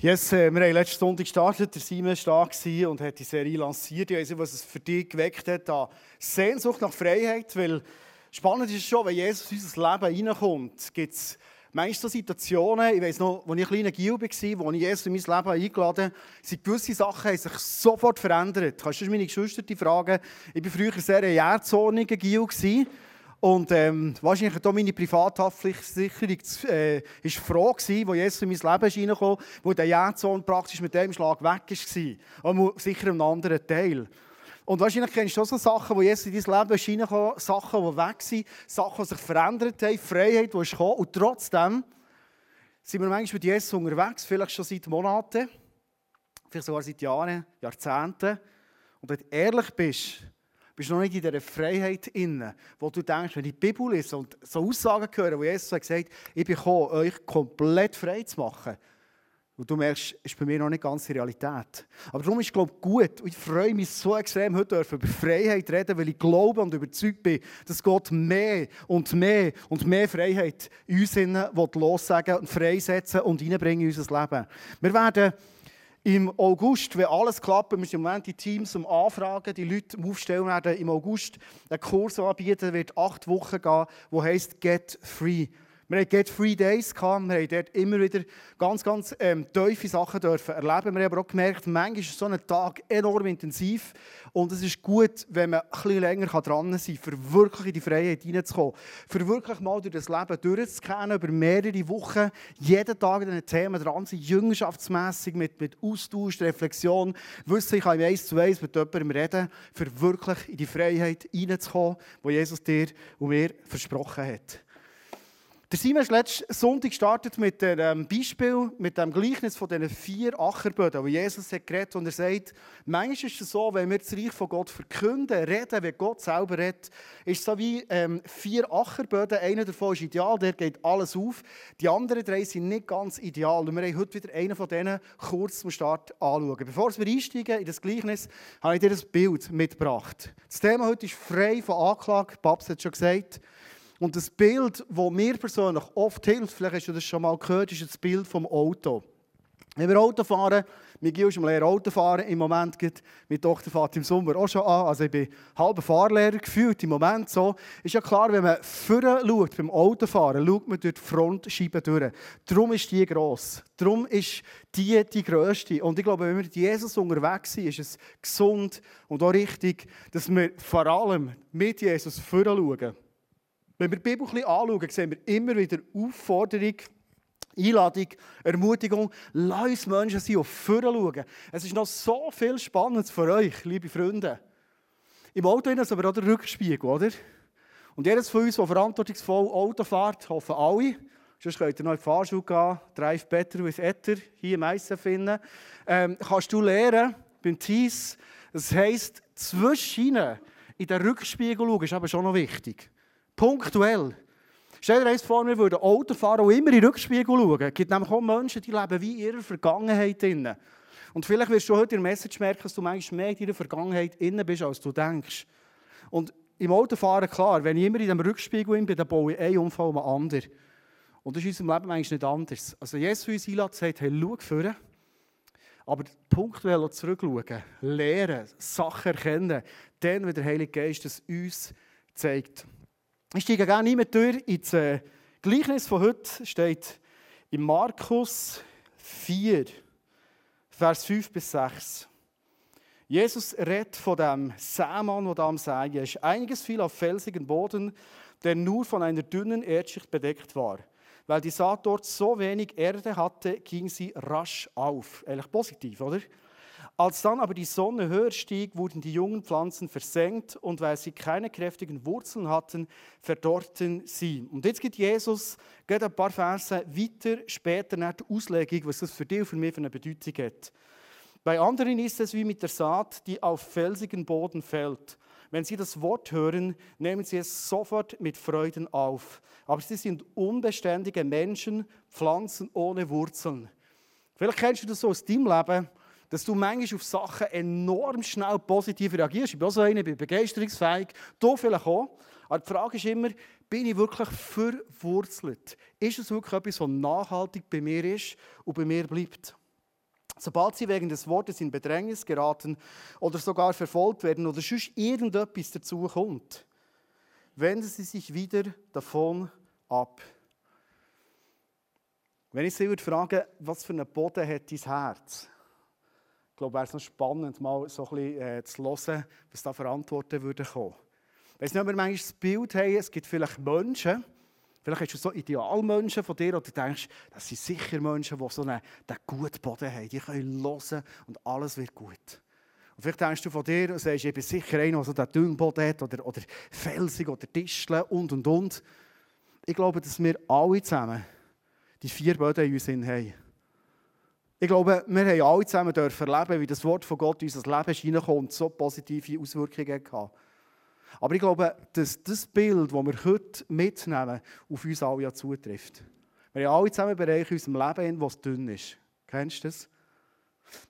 Yes, äh, wir haben letzten Sonntag gestartet, der Simon war da und hat die Serie lanciert. Ich weiß nicht, was es für dich geweckt hat, da Sehnsucht nach Freiheit, weil spannend ist es schon, wenn Jesus in unser Leben reinkommt, gibt es manchmal Situationen, ich weiß noch, als ich ein kleiner Gil war, wo ich Jesus in mein Leben eingeladen habe, sind gewisse Sachen haben sich sofort verändert. Kannst du meine Geschwister fragen? Ich war früher sehr ein jährzorniger Gil. Und ähm, wahrscheinlich auch meine Privathaftpflichtsicherung äh, ist froh gewesen, wo Jesus in mein Leben reingekommen wo der Jähzorn praktisch mit dem Schlag weg war. Und sicher einen anderen Teil. Und wahrscheinlich kennst du auch so Sachen, wo Jesus in dein Leben ist reingekommen Sachen, die weg sind, Sachen, die sich verändert haben, Freiheit, die ist gekommen. Und trotzdem sind wir manchmal mit Jesus unterwegs, vielleicht schon seit Monaten, vielleicht sogar seit Jahren, Jahrzehnten. Und wenn du ehrlich bist, bist noch nicht in dieser Freiheit inne, wo du denkst, wenn ich die Bibel lese und so Aussagen höre, wo Jesus sagt, ich bin gekommen, euch komplett frei zu machen. Und du merkst, es ist bei mir noch nicht ganz die Realität. Aber darum ist es, glaube ich, gut. Und ich freue mich so extrem, heute über Freiheit reden, weil ich glaube und überzeugt bin, dass Gott mehr und mehr und mehr Freiheit in uns lossagen und freisetzen und reinbringen in unser Leben. Wir werden im August, wenn alles klappt, wir sind im Moment die Teams um Anfragen, die Leute aufstellen werden, im August einen Kurs anbieten, wird acht Wochen gehen, der heisst Get Free. Wir hatten Get Free Days, gehabt. wir haben dort immer wieder ganz, ganz ähm, tiefe Sachen dürfen erleben. Wir haben aber auch gemerkt, manchmal ist so ein Tag enorm intensiv und es ist gut, wenn man ein bisschen länger dran sein kann, für wirklich in die Freiheit hineinzukommen. Für wirklich mal durch das Leben durchzukennen, über mehrere Wochen, jeden Tag in diesen Themen dran sein, jüngerschaftsmässig, mit, mit Austausch, Reflexion, wissen, ich kann im Eins zu Eins mit jemandem reden, für wirklich in die Freiheit hineinzukommen, die Jesus dir und mir versprochen hat. Der Simon ist letzten Sonntag gestartet mit dem ähm, Beispiel, mit dem Gleichnis von diesen vier Ackerböden, wo Jesus hat geredet und er sagt, manchmal ist es so, wenn wir das Reich von Gott verkünden, reden, wie Gott selber redet, ist es so wie ähm, vier Ackerböden. Einer davon ist ideal, der geht alles auf. Die anderen drei sind nicht ganz ideal. Und wir haben heute wieder einen von denen kurz zum Start anschauen. Bevor wir einsteigen in das Gleichnis, habe ich dir das Bild mitgebracht. Das Thema heute ist frei von Anklage. Babs hat schon gesagt, und das Bild, das mir persönlich oft hilft, vielleicht hast du das schon mal gehört, ist das Bild vom Auto. Wenn wir Auto fahren, mir geht im Lehrer Auto fahren, im Moment geht meine Tochter fährt im Sommer auch schon an, also ich bin halber Fahrlehrer gefühlt im Moment so, ist ja klar, wenn man vorne schaut beim Autofahren, schaut man durch die Frontscheibe durch. Darum ist die gross. Darum ist die die grösste. Und ich glaube, wenn wir mit Jesus unterwegs sind, ist es gesund und auch richtig, dass wir vor allem mit Jesus vorne schauen. Wenn wir die Bibel ein bisschen anschauen, sehen wir immer wieder Aufforderung, Einladung, Ermutigung, lass uns Menschen sein, auf vorne schauen. Es ist noch so viel Spannendes für euch, liebe Freunde. Im Auto ist aber auch der Rückspiegel, oder? Und jedes von uns, der verantwortungsvoll Auto fährt, hoffen alle, sonst könnt ihr noch in die Fahrschule gehen, Drive Better with Ether, hier im Eisen finden, ähm, kannst du lernen, beim TIS, das heisst, zwischen in den Rückspiegel schauen, ist aber schon noch wichtig. Punktuell. Stell dir eins vor, wir würden Autofahrer auch immer in den Rückspiegel schauen. Es gibt nämlich auch Menschen, die leben wie in ihrer Vergangenheit drin. Und vielleicht wirst du heute in der Message merken, dass du manchmal mehr in deiner Vergangenheit innen bist, als du denkst. Und im Autofahren, klar, wenn ich immer in diesem Rückspiegel bin, dann baue ich einen Unfall um einen anderen. Und das ist in unserem Leben eigentlich nicht anders. Also Jesus uns einlädt, sagt, hey, schau vorne. Aber punktuell zurückschauen, lernen, Sachen erkennen, dann, wenn der Heilige Geist es uns zeigt. Ich steige gerne nicht mehr durch ins äh, Gleichnis von heute. steht in Markus 4, Vers 5 bis 6. Jesus redet von dem Sämann, der da am Säen ist. Einiges fiel auf felsigen Boden, der nur von einer dünnen Erdschicht bedeckt war. Weil die Saat dort so wenig Erde hatte, ging sie rasch auf. Eigentlich positiv, oder? Als dann aber die Sonne höher stieg, wurden die jungen Pflanzen versenkt und weil sie keine kräftigen Wurzeln hatten, verdorrten sie. Und jetzt geht Jesus geht ein paar Verse weiter, später nach der Auslegung, was das für dich und für mich für eine Bedeutung hat. Bei anderen ist es wie mit der Saat, die auf felsigen Boden fällt. Wenn sie das Wort hören, nehmen sie es sofort mit Freuden auf. Aber sie sind unbeständige Menschen, Pflanzen ohne Wurzeln. Vielleicht kennst du das so aus deinem Leben dass du manchmal auf Sachen enorm schnell positiv reagierst. Ich bin auch so einer, bin begeisterungsfähig, du vielleicht auch. Aber die Frage ist immer, bin ich wirklich verwurzelt? Ist es wirklich etwas, was nachhaltig bei mir ist und bei mir bleibt? Sobald sie wegen des Wortes in Bedrängnis geraten oder sogar verfolgt werden oder sonst irgendetwas dazu kommt, wenden sie sich wieder davon ab. Wenn ich Sie würde was für einen Boden hat dein Herz? Glaube, wäre es noch spannend, mal so ein bisschen äh, zu hören, was da für Antworten würden kommen. Weißt du, wenn wir manchmal das Bild haben, es gibt vielleicht Menschen, vielleicht hast du so Idealmenschen von dir, oder du denkst, das sind sicher Menschen, die so einen, einen guten Boden haben. Die können hören und alles wird gut. Und vielleicht denkst du von dir und sagst, ich bin sicher einer, der so einen dünnen Boden hat, oder, oder felsig, oder Tischle und, und, und. Ich glaube, dass wir alle zusammen die vier Böden in uns haben. Ich glaube, wir haben alle zusammen dürfen erleben, wie das Wort von Gott in unser Leben hineinkommt und so positive Auswirkungen hat. Aber ich glaube, dass das Bild, das wir heute mitnehmen, auf uns alle ja zutrifft. Wir haben alle zusammen Bereiche in unserem Leben, wo es dünn ist. Kennst du das?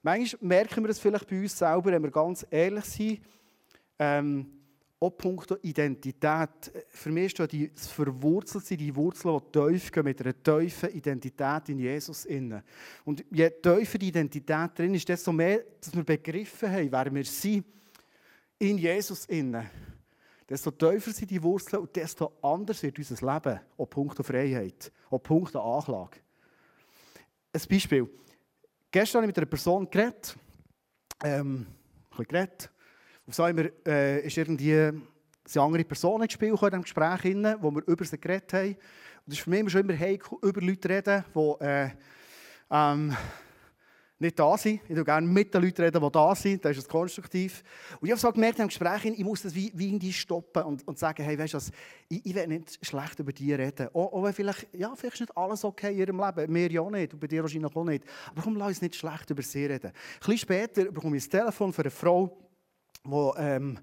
Manchmal merken wir das vielleicht bei uns selber, wenn wir ganz ehrlich sind. Ähm, auch punkto Identität. Für mich ist die verwurzelt die Wurzeln, die tief gehen, mit einer tiefen Identität in Jesus innen. Und je tiefer die Identität drin ist, desto mehr, dass wir begriffen haben, wer wir sind in Jesus innen desto tiefer sind die Wurzeln und desto anders wird unser Leben, auch Punkt Freiheit, auch Punkt Anklage. Ein Beispiel. Gestern habe ich mit einer Person geredet, ähm, ein bisschen geredet. Auf einmal äh, ist irgendwie sind andere Personen gespielt in diesem Gespräch, wo wir über sie geredet haben. Und es ist für mich immer schon immer heikel, über Leute zu reden, die äh, ähm, nicht da sind. Ich rede gerne mit den Leuten, reden, die da sind. Das ist es konstruktiv. Und ich habe so gemerkt im Gespräch, ich muss das wie, wie irgendwie stoppen und, und sagen, hey, weißt du ich, ich will nicht schlecht über dich reden. Auch, auch wenn vielleicht, ja, vielleicht ist nicht alles okay in ihrem Leben. Mir ja nicht und bei dir wahrscheinlich auch nicht. Aber komm, lass uns nicht schlecht über sie reden. Ein bisschen später bekomme ich das Telefon von einer Frau, die... Ähm,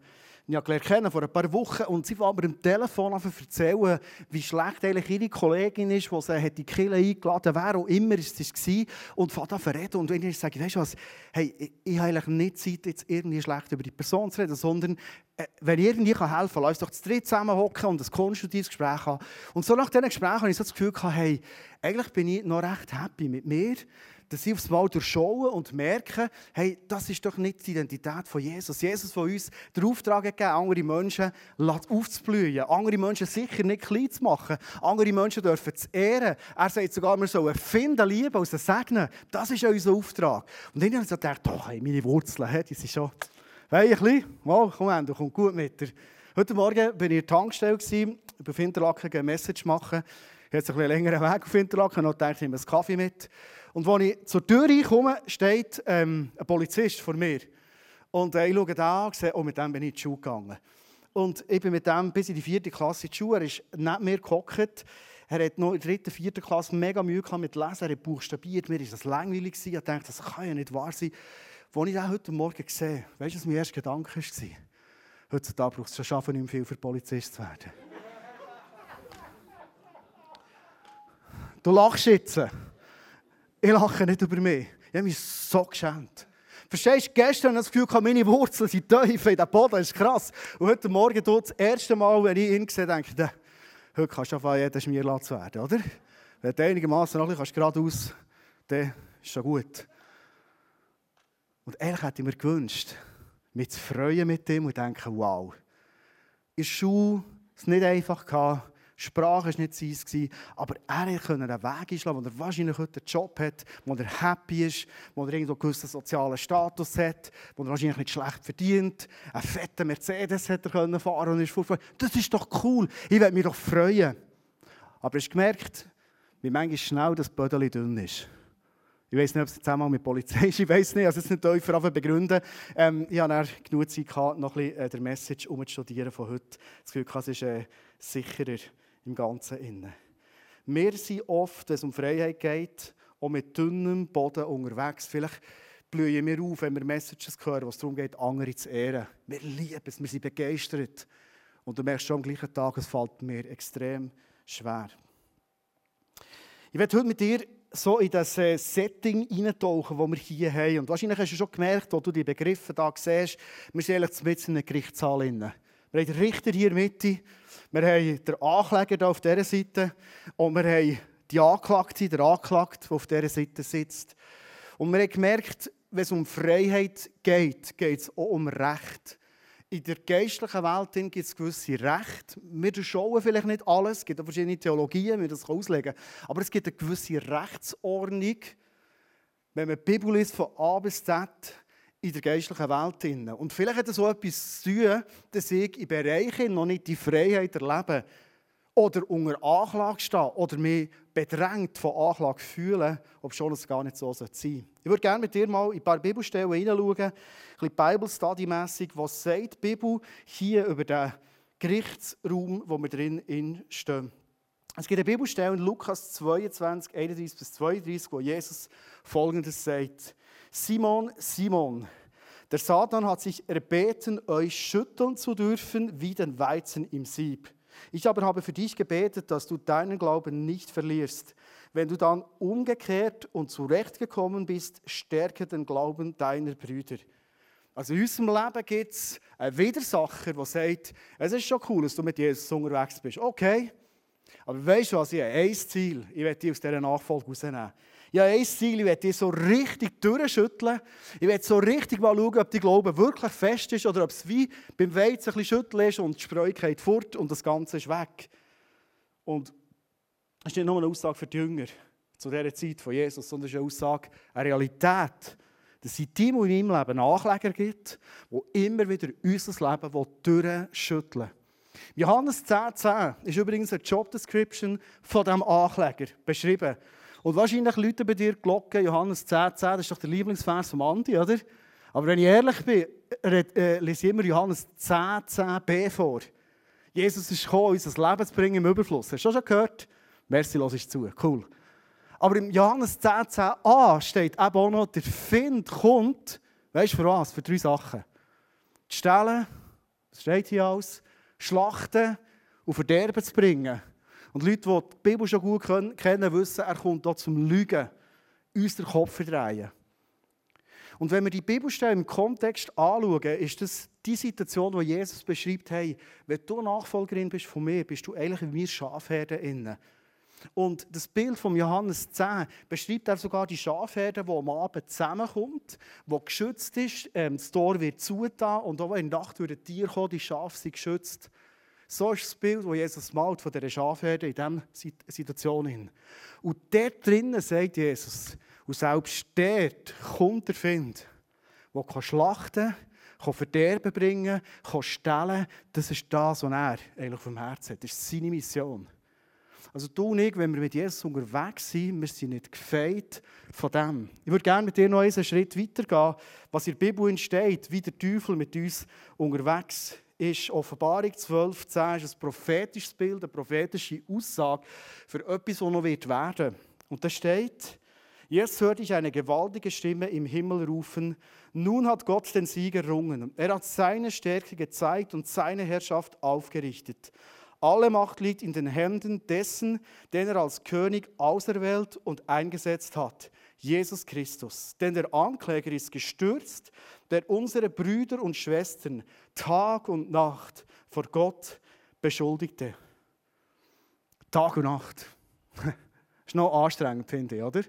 habe kennen vor ein paar Wochen und sie war mir am Telefon erzählen, wie schlecht eigentlich ihre Kollegin ist, die sie in die Kille eingeladen hat, wer auch immer es war, und fängt an zu reden. Und wenn ich sage, weißt du was, hey, ich, ich habe eigentlich nicht Zeit, jetzt irgendwie schlecht über die Person zu reden, sondern äh, wenn ich irgendwie helfen kann, lass uns doch zu dritt zusammenhocken und ein konstruktives Gespräch haben. Und so nach diesen Gesprächen habe ich so das Gefühl gehabt, hey, eigentlich bin ich noch recht happy mit mir, dass sie aufs Mal durchschauen und merken, hey, das ist doch nicht die Identität von Jesus. Jesus, der uns den Auftrag gegeben andere Menschen aufzublühen, andere Menschen sicher nicht klein zu machen, andere Menschen dürfen zu ehren. Er sagt sogar, wir sollen finden, lieben und segnen. Das ist unser Auftrag. Und dann habe ich so gedacht, doch, hey, meine Wurzeln, die sind schon... Hey, ein bisschen, oh, komm, du kommst gut mit dir. Heute Morgen war ich in der Tankstelle, auf Interlaken eine Message machen. Ich hatte einen längeren Weg auf Interlaken, noch gedacht, ich nehme einen Kaffee mit. Und als ich zur Tür reinkomme, steht ähm, ein Polizist vor mir. Und äh, ich schaue da an und sehe, oh, mit dem bin ich in die Schule gegangen. Und ich bin mit dem bis in die vierte Klasse in die Schule. Er ist neben mir gehockt. Er hat noch in der dritten, vierten Klasse mega Mühe gehabt mit Lesen. Er hat buchstabiert. Mir war das langweilig. Ich dachte, das kann ja nicht wahr sein. Als ich den heute Morgen habe, weißt du, was mein erster Gedanke war? Heutzutage braucht es schon schaffen, nicht mehr viel für Polizist zu werden. Du lachst jetzt. Ich lache nicht über mich. Ich habe mich so geschämt. Verstehst du, gestern das Gefühl, meine Wurzeln sind tief in den Boden, das ist krass. Und heute Morgen tut das erste Mal, wenn ich ihn sehe, denke ich, heute kannst du anfangen, jeden Schmier zu werden, oder? Wenn du einigermaßen noch bisschen geradeaus dann ist schon gut. Und ehrlich hätte ich mir gewünscht, mich zu freuen mit ihm und denken, wow, in der Schule es nicht einfach gehabt, Sprache war nicht sein, aber er konnte einen Weg einschlagen, wo er wahrscheinlich heute einen Job hat, wo er happy ist, wo er einen gewissen sozialen Status hat, wo er wahrscheinlich nicht schlecht verdient, einen fetten Mercedes hat er können fahren und ist vorgefahren. Das ist doch cool, ich werde mich doch freuen. Aber hast du gemerkt, wie manchmal schnell das Bödeli dünn ist? Ich weiß nicht, ob es zusammen mit Polizei ist, ich weiß nicht, also es nicht tiefer begründen. Ähm, ich hatte genug Zeit, gehabt, noch ein bisschen äh, der Message umzustudieren von heute. Das Gefühl, es ist äh, sicherer im Ganzen innen. Wir sind oft, wenn es um Freiheit geht, auch mit dünnem Boden unterwegs. Vielleicht blühen wir auf, wenn wir Messages hören, was darum geht, andere zu ehren. Wir lieben es, wir sind begeistert. Und du merkst schon am gleichen Tag, es fällt mir extrem schwer. Ich werde heute mit dir so in das äh, Setting eintauchen, das wir hier haben. Und wahrscheinlich hast du schon gemerkt, als du die Begriffe da siehst, wir sind eigentlich mit in einer Gerichtssaal. Wir haben den Richter hier in Mitte, wir haben den Ankläger auf dieser Seite und wir haben die Anklagte, der Anklagte, der auf dieser Seite sitzt. Und wir haben gemerkt, wenn es um Freiheit geht, geht es auch um Recht. In der geistlichen Welt gibt es gewisse Rechte. Wir durchschauen vielleicht nicht alles, es gibt auch verschiedene Theologien, wie das auslegen kann. Aber es gibt eine gewisse Rechtsordnung, wenn man die Bibel liest, von A bis Z in der geistlichen Welt. Und vielleicht hat das so etwas zu tun, dass ich in Bereichen noch nicht die Freiheit erlebe oder unter Anklage stehe oder mich bedrängt von Anklage fühle, ob schon es gar nicht so sein sollte. Ich würde gerne mit dir mal in ein paar Bibelstellen hineinschauen, ein bisschen Bible Study mässig, was sagt die Bibel hier über den Gerichtsraum, wo wir drin stehen. Es gibt eine Bibelstelle in Lukas 22, 31 bis 32, wo Jesus Folgendes sagt. Simon, Simon, der Satan hat sich erbeten, euch schütteln zu dürfen wie den Weizen im Sieb. Ich aber habe für dich gebetet, dass du deinen Glauben nicht verlierst. Wenn du dann umgekehrt und zurechtgekommen bist, stärke den Glauben deiner Brüder. Also in unserem Leben gibt es einen Widersacher, der sagt, es ist schon cool, dass du mit Jesus unterwegs bist. Okay, aber weißt du was, ich habe ein Ziel, ich werde dich aus dieser Nachfolge rausnehmen. Habe ein Ziel, ich werde dich so richtig durchschütteln. Ich werde so richtig mal schauen, ob die Glaube wirklich fest ist oder ob es wie beim Weizen ein bisschen schütteln ist und die Spreu geht fort und das Ganze ist weg. Und das ist nicht nur eine Aussage für die Jünger zu dieser Zeit von Jesus, sondern es ist eine Aussage, eine Realität, dass es in deinem und in meinem Leben Nachleger gibt, die immer wieder unser Leben durchschütteln Johannes 10,10 10 ist übrigens eine Jobdescription von diesem Ankläger beschrieben. Und wahrscheinlich Leute bei dir Glocken, Johannes 10,10, 10, das ist doch der Lieblingsvers von Andi, oder? Aber wenn ich ehrlich bin, äh, lese ich immer Johannes 10,10b 10b vor. Jesus ist gekommen, unser Leben zu bringen im Überfluss. Hast du schon gehört? Merci, los ist zu. Cool. Aber im Johannes 10,10a 10a steht eben auch noch, der Find kommt, weißt du für was? Für drei Sachen. Die Stellen, was steht hier alles? Schlachten und Verderben zu bringen. Und Leute, die die Bibel schon gut kennen, wissen, er kommt hier zum Lügen, uns den Kopf verdrehen. Und wenn wir die Bibelstelle im Kontext anschauen, ist das die Situation, die Jesus beschreibt, hey, wenn du Nachfolgerin bist von mir, bist du eigentlich wie wir Schafherden innen. Und das Bild von Johannes 10 beschreibt auch sogar die Schafherde, die am Abend zusammenkommt, die geschützt ist, ähm, das Tor wird zugetan und auch in der Nacht würden Tiere kommen, die Schafe sind geschützt. So ist das Bild, das Jesus malt von dieser Schafherde in dieser Situation. Und dort drinnen sagt Jesus, und selbst dort kommt der Find, der schlachten kann, Verderben bringen kann, stellen Das ist das, was er eigentlich vom Herzen hat. Das ist seine Mission. Also du und ich, wenn wir mit Jesus unterwegs sind, wir sind nicht gefeit von dem. Ich würde gerne mit dir noch einen Schritt weitergehen, was in der Bibel entsteht, wie der Teufel mit uns unterwegs ist. Offenbarung 12, 10 ist ein prophetisches Bild, eine prophetische Aussage für etwas, was noch wird werden. Und da steht, Jetzt hörte ich eine gewaltige Stimme im Himmel rufen, nun hat Gott den Sieg errungen. Er hat seine Stärke gezeigt und seine Herrschaft aufgerichtet. Alle Macht liegt in den Händen dessen, den er als König auserwählt und eingesetzt hat, Jesus Christus. Denn der Ankläger ist gestürzt, der unsere Brüder und Schwestern Tag und Nacht vor Gott beschuldigte. Tag und Nacht. Das ist noch anstrengend, finde ich, oder?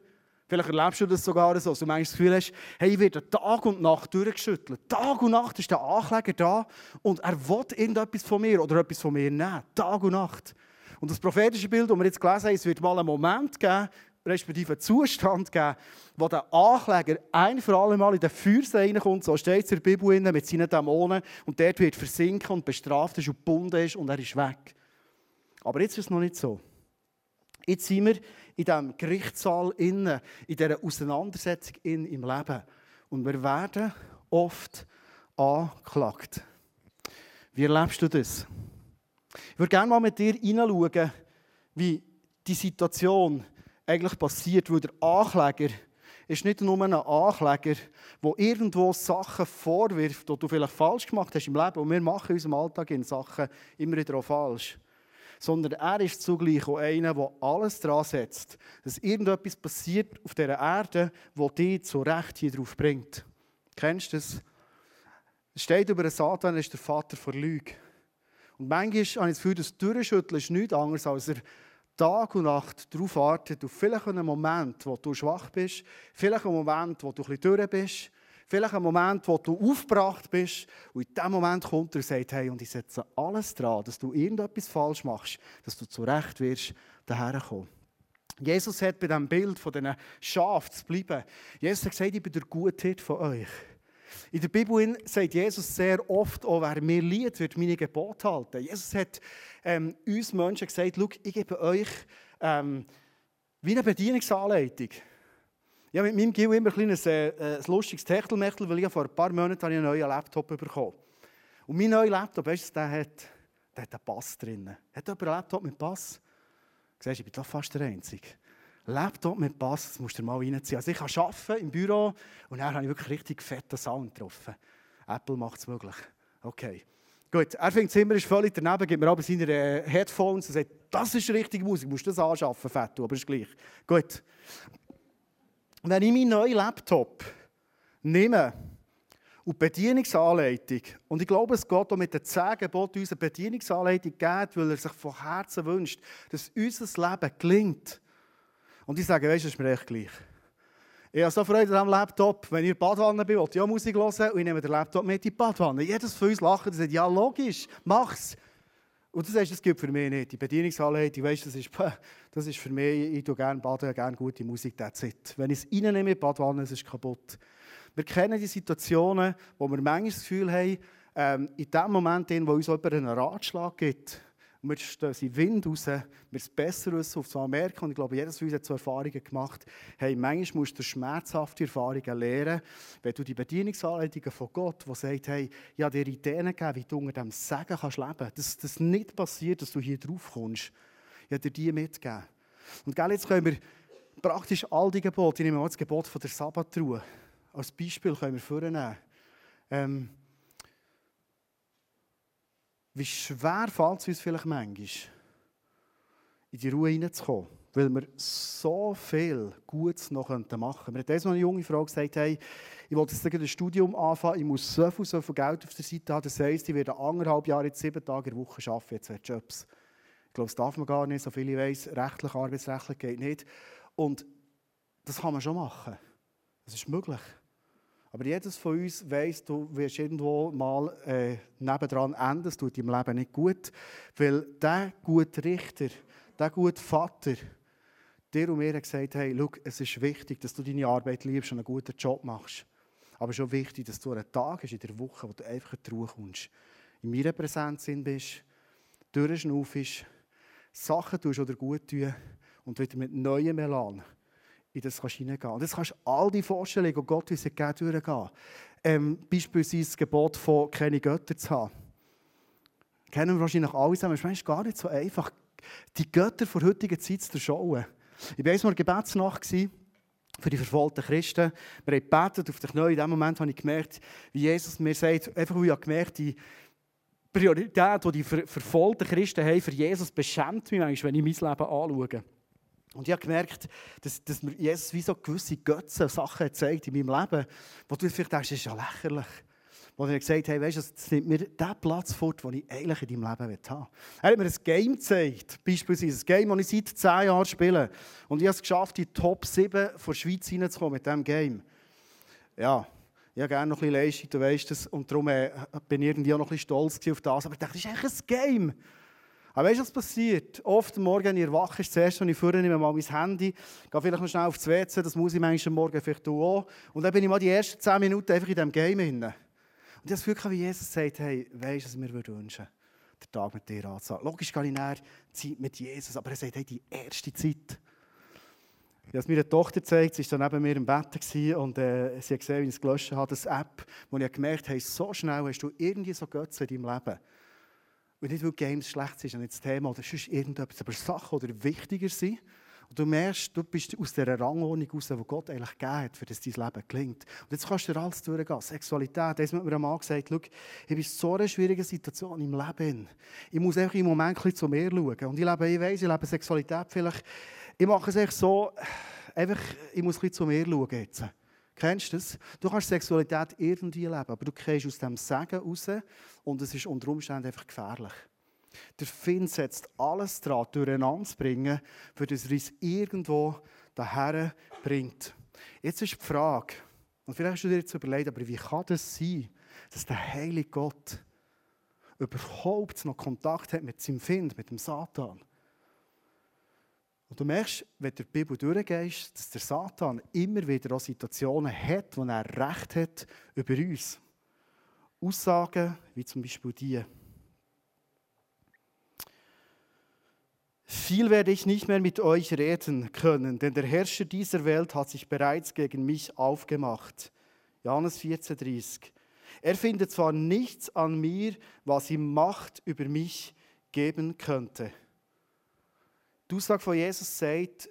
Vielleicht erlebst du das sogar so, dass du manchmal das Gefühl hast, hey, ich werde Tag und Nacht durchgeschüttelt. Tag und Nacht ist der Ankläger da und er will irgendetwas von mir oder etwas von mir nehmen. Tag und Nacht. Und das prophetische Bild, das wir jetzt gelesen haben, es wird mal einen Moment geben, respektive Zustand geben, wo der Ankläger ein für alle Mal in den Feuersee reinkommt, so steht es in der Bibel mit seinen Dämonen, und dort wird versinken und bestraft ist und gebunden ist und er ist weg. Aber jetzt ist es noch nicht so. Jetzt sind wir in diesem Gerichtssaal innen, in dieser Auseinandersetzung in, im Leben. Und wir werden oft angeklagt. Wie erlebst du das? Ich würde gerne mal mit dir hineinschauen, wie die Situation eigentlich passiert, weil der Ankläger ist nicht nur ein Ankläger, der irgendwo Sachen vorwirft, die du vielleicht falsch gemacht hast im Leben. Und wir machen in unserem Alltag in Sachen immer wieder auch falsch sondern er ist zugleich auch einer, der alles daran setzt, dass irgendetwas passiert auf dieser Erde, wo dich zu Recht hier drauf bringt. Kennst du das? Es steht über den Satan, er ist der Vater der Lüge. Und manchmal habe ich das Gefühl, das Durchschütteln ist nichts anderes, als er Tag und Nacht darauf wartet, auf vielleicht einen Moment, wo du schwach bist, vielleicht einen Moment, wo du ein bisschen durch bist, vielleicht einen Moment, wo du aufgebracht bist. Und in diesem Moment kommt er und sagt, hey, und ich setze alles dran, dass du irgendetwas falsch machst, dass du zurecht wirst, daherkommen. Jesus hat bei diesem Bild von diesen Schafen zu bleiben, Jesus hat gesagt, ich bin der Gutheit von euch. In der Bibel sagt Jesus sehr oft, auch wer mir liebt, wird meine Gebote halten. Jesus hat ähm, uns Menschen gesagt, ich gebe euch ähm, wie eine Bedienungsanleitung. Habe mit meinem Gil immer ein, kleines, äh, ein lustiges Techtelmechtel, weil ich vor ein paar Monaten einen neuen Laptop bekommen Und mein neuer Laptop, weißt du, der hat, der hat einen Pass drin. Hat jemand einen Laptop mit Pass? Siehst, ich bin doch fast der Einzige. Laptop mit Bass, das musst du mal reinziehen. Also ich kann arbeiten im Büro und dann habe ich wirklich richtig fetten Sound getroffen. Apple macht es möglich. Okay. Gut, er Zimmer ist völlig daneben, gibt mir aber seine äh, Headphones und sagt, das ist richtige Musik, musst du das anschaffen, Fettu, aber ist gleich. Gut. Wenn ich meinen neuen Laptop nehme und die Bedienungsanleitung, und ich glaube, es geht auch mit den zehn Geboten uns eine Bedienungsanleitung gibt, weil er sich von Herzen wünscht, dass unser Leben gelingt, und ich sage, weißt du, das ist mir echt gleich. Ich habe so Freude an diesem Laptop. Wenn ich in der Badwanne bin, will ich auch Musik hören und ich nehme den Laptop mit in die Badwanne. Jedes von uns lacht und sagt, ja, logisch, mach's. Und du sagst, das gibt für mich nicht. Die Bedienungsanleitung, weißt, das ist, das ist für mich, ich tue gerne baden, gerne gute Musik, that's it. Wenn ich es reinnehme in die Badwanne, ist es kaputt. Wir kennen die Situationen, wo wir manchmal das Gefühl haben, ähm, in dem Moment, wo uns jemand einen Ratschlag gibt, und wir stößen Wind raus, wir es besser wissen, auf das merken. Und ich glaube, jedes von uns hat so Erfahrungen gemacht. Hey, manchmal musst du schmerzhafte Erfahrungen lernen, wenn du die Bedienungsanleitungen von Gott, die sagt, hey, ich habe dir Ideen gegeben, wie du unter dem Segen kannst leben kannst. Dass das nicht passiert, dass du hier drauf kommst. Ich habe dir die mitgegeben. Und gell, jetzt können wir praktisch all die Gebote, ich nehme mal das Gebot von der Sabbatruhe, als Beispiel können wir vornehmen. Ähm, wie schwer fällt es uns vielleicht manchmal, in die Ruhe hineinzukommen, weil wir so viel Gutes noch machen könnten. Mir hat einmal eine junge Frau gesagt, hey, ich wollte jetzt ein Studium anfangen, ich muss so viel, so viel Geld auf der Seite haben, das heisst, ich werde anderthalb Jahre, sieben Tage in der Woche arbeiten, jetzt zwei Jobs. Ich glaube, das darf man gar nicht, so viel ich weiss, rechtlich, arbeitsrechtlich geht nicht. Und das kann man schon machen. Das ist möglich. Aber jedes von uns weiss, du wirst irgendwo mal äh, nebendran enden, das tut deinem Leben nicht gut. Weil der gute Richter, der gute Vater, dir und mir hat gesagt, hey, schau, es ist wichtig, dass du deine Arbeit liebst und einen guten Job machst. Aber es ist auch wichtig, dass du einen Tag hast in der Woche, wo du einfach in die Ruhe kommst. In meiner Präsenz bist, durchschnaufst, Sachen tust oder gut tun und wieder mit neuem Elan in das kannst hineingehen. Und jetzt kannst all die Vorstellungen, die Gott uns gegeben hat, durchgehen. Ähm, beispielsweise das Gebot von keine Götter zu haben. Kennen wir wahrscheinlich alle zusammen. Es ist gar nicht so einfach, die Götter der heutigen Zeit zu schauen. Ich war einmal Gebetsnacht für die verfolgten Christen. Wir haben gebetet auf dich neu. In dem Moment habe ich gemerkt, wie Jesus mir sagt, einfach weil ich gemerkt die Priorität, die die verfolgten Christen haben für Jesus, beschämt mich manchmal, wenn ich mein Leben anschaue. Und ich habe gemerkt, dass, dass mir Jesus wie so gewisse Götze Sachen zeigt in meinem Leben, wo du vielleicht denkst, das ist ja lächerlich. Wo er gesagt hat, hey, weißt du, das nimmt mir den Platz fort, den ich eigentlich in deinem Leben haben will. Er hat mir ein Game gezeigt, beispielsweise ein Game, das ich seit 10 Jahren spiele. Und ich habe es geschafft, in die Top 7 der Schweiz hineinzukommen mit diesem Game. Ja, ich habe gerne noch ein bisschen Leistung, du weißt es. Und darum äh, bin ich irgendwie auch noch ein bisschen stolz auf das. Aber ich dachte, das ist eigentlich ein Game. Aber weißt du, was passiert? Oft am Morgen, wenn ich erwache, ist das erste, was ich vorne nehme, mal mein Handy, gehe vielleicht noch schnell aufs WC, das muss ich manchmal Morgen vielleicht auch. Und dann bin ich mal die ersten zehn Minuten einfach in diesem Game drin. Und ich habe das Gefühl, wie Jesus sagt, hey, weißt du, was ich mir wünschen den Tag mit dir anzusagen. Logisch gehe ich näher Zeit mit Jesus, aber er sagt, hey, die erste Zeit. Ich habe es meiner Tochter gezeigt, sie war dann neben mir im Bett und äh, sie hat gesehen, wie ich es gelöscht habe, das App, wo ich gemerkt habe, hey, so schnell hast du irgendwie so Götze in deinem Leben. Und nicht, weil Games schlecht sind, nicht das Thema oder sonst irgendetwas, aber Sachen, die wichtiger sind. Und du merkst, du bist aus dieser Rangordnung raus, die Gott eigentlich gegeben hat, für das dein Leben gelingt. Und jetzt kannst du dir alles durchgehen. Sexualität. Da hat mir ein Mann gesagt, ich bin in so einer schwierigen Situation im Leben. Ich muss einfach im Moment ein bisschen zu mir schauen. Und ich lebe, ich weiss, ich lebe Sexualität vielleicht. Ich mache es echt so, einfach, ich muss ein bisschen zu mir schauen jetzt. Kennst du das? Du kannst Sexualität irgendwie leben, aber du gehst aus dem Segen raus und es ist unter Umständen einfach gefährlich. Der Finn setzt alles daran, durcheinander zu bringen, für das uns irgendwo daher bringt. Jetzt ist die Frage, und vielleicht hast du dir jetzt überlegt, aber wie kann das sein, dass der heilige Gott überhaupt noch Kontakt hat mit seinem Find, mit dem Satan? Und du merkst, wenn du die Bibel durchgehst, dass der Satan immer wieder auch Situationen hat, wo er Recht hat über uns. Aussagen wie zum Beispiel die. Viel werde ich nicht mehr mit euch reden können, denn der Herrscher dieser Welt hat sich bereits gegen mich aufgemacht. Johannes 14,30. Er findet zwar nichts an mir, was ihm Macht über mich geben könnte. Die Aussage von Jesus sagt,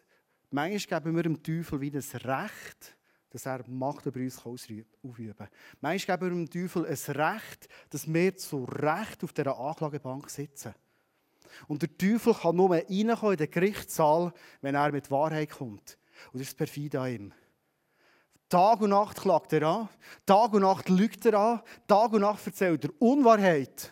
manchmal geben wir dem Teufel wie das Recht, dass er Macht über uns ausüben kann. Manchmal geben wir dem Teufel ein Recht, dass wir zu Recht auf dieser Anklagebank sitzen. Und der Teufel kann nur reinkommen in den Gerichtssaal, wenn er mit Wahrheit kommt. Und das ist perfide an ihm. Tag und Nacht klagt er an, Tag und Nacht lügt er an, Tag und Nacht erzählt er Unwahrheit.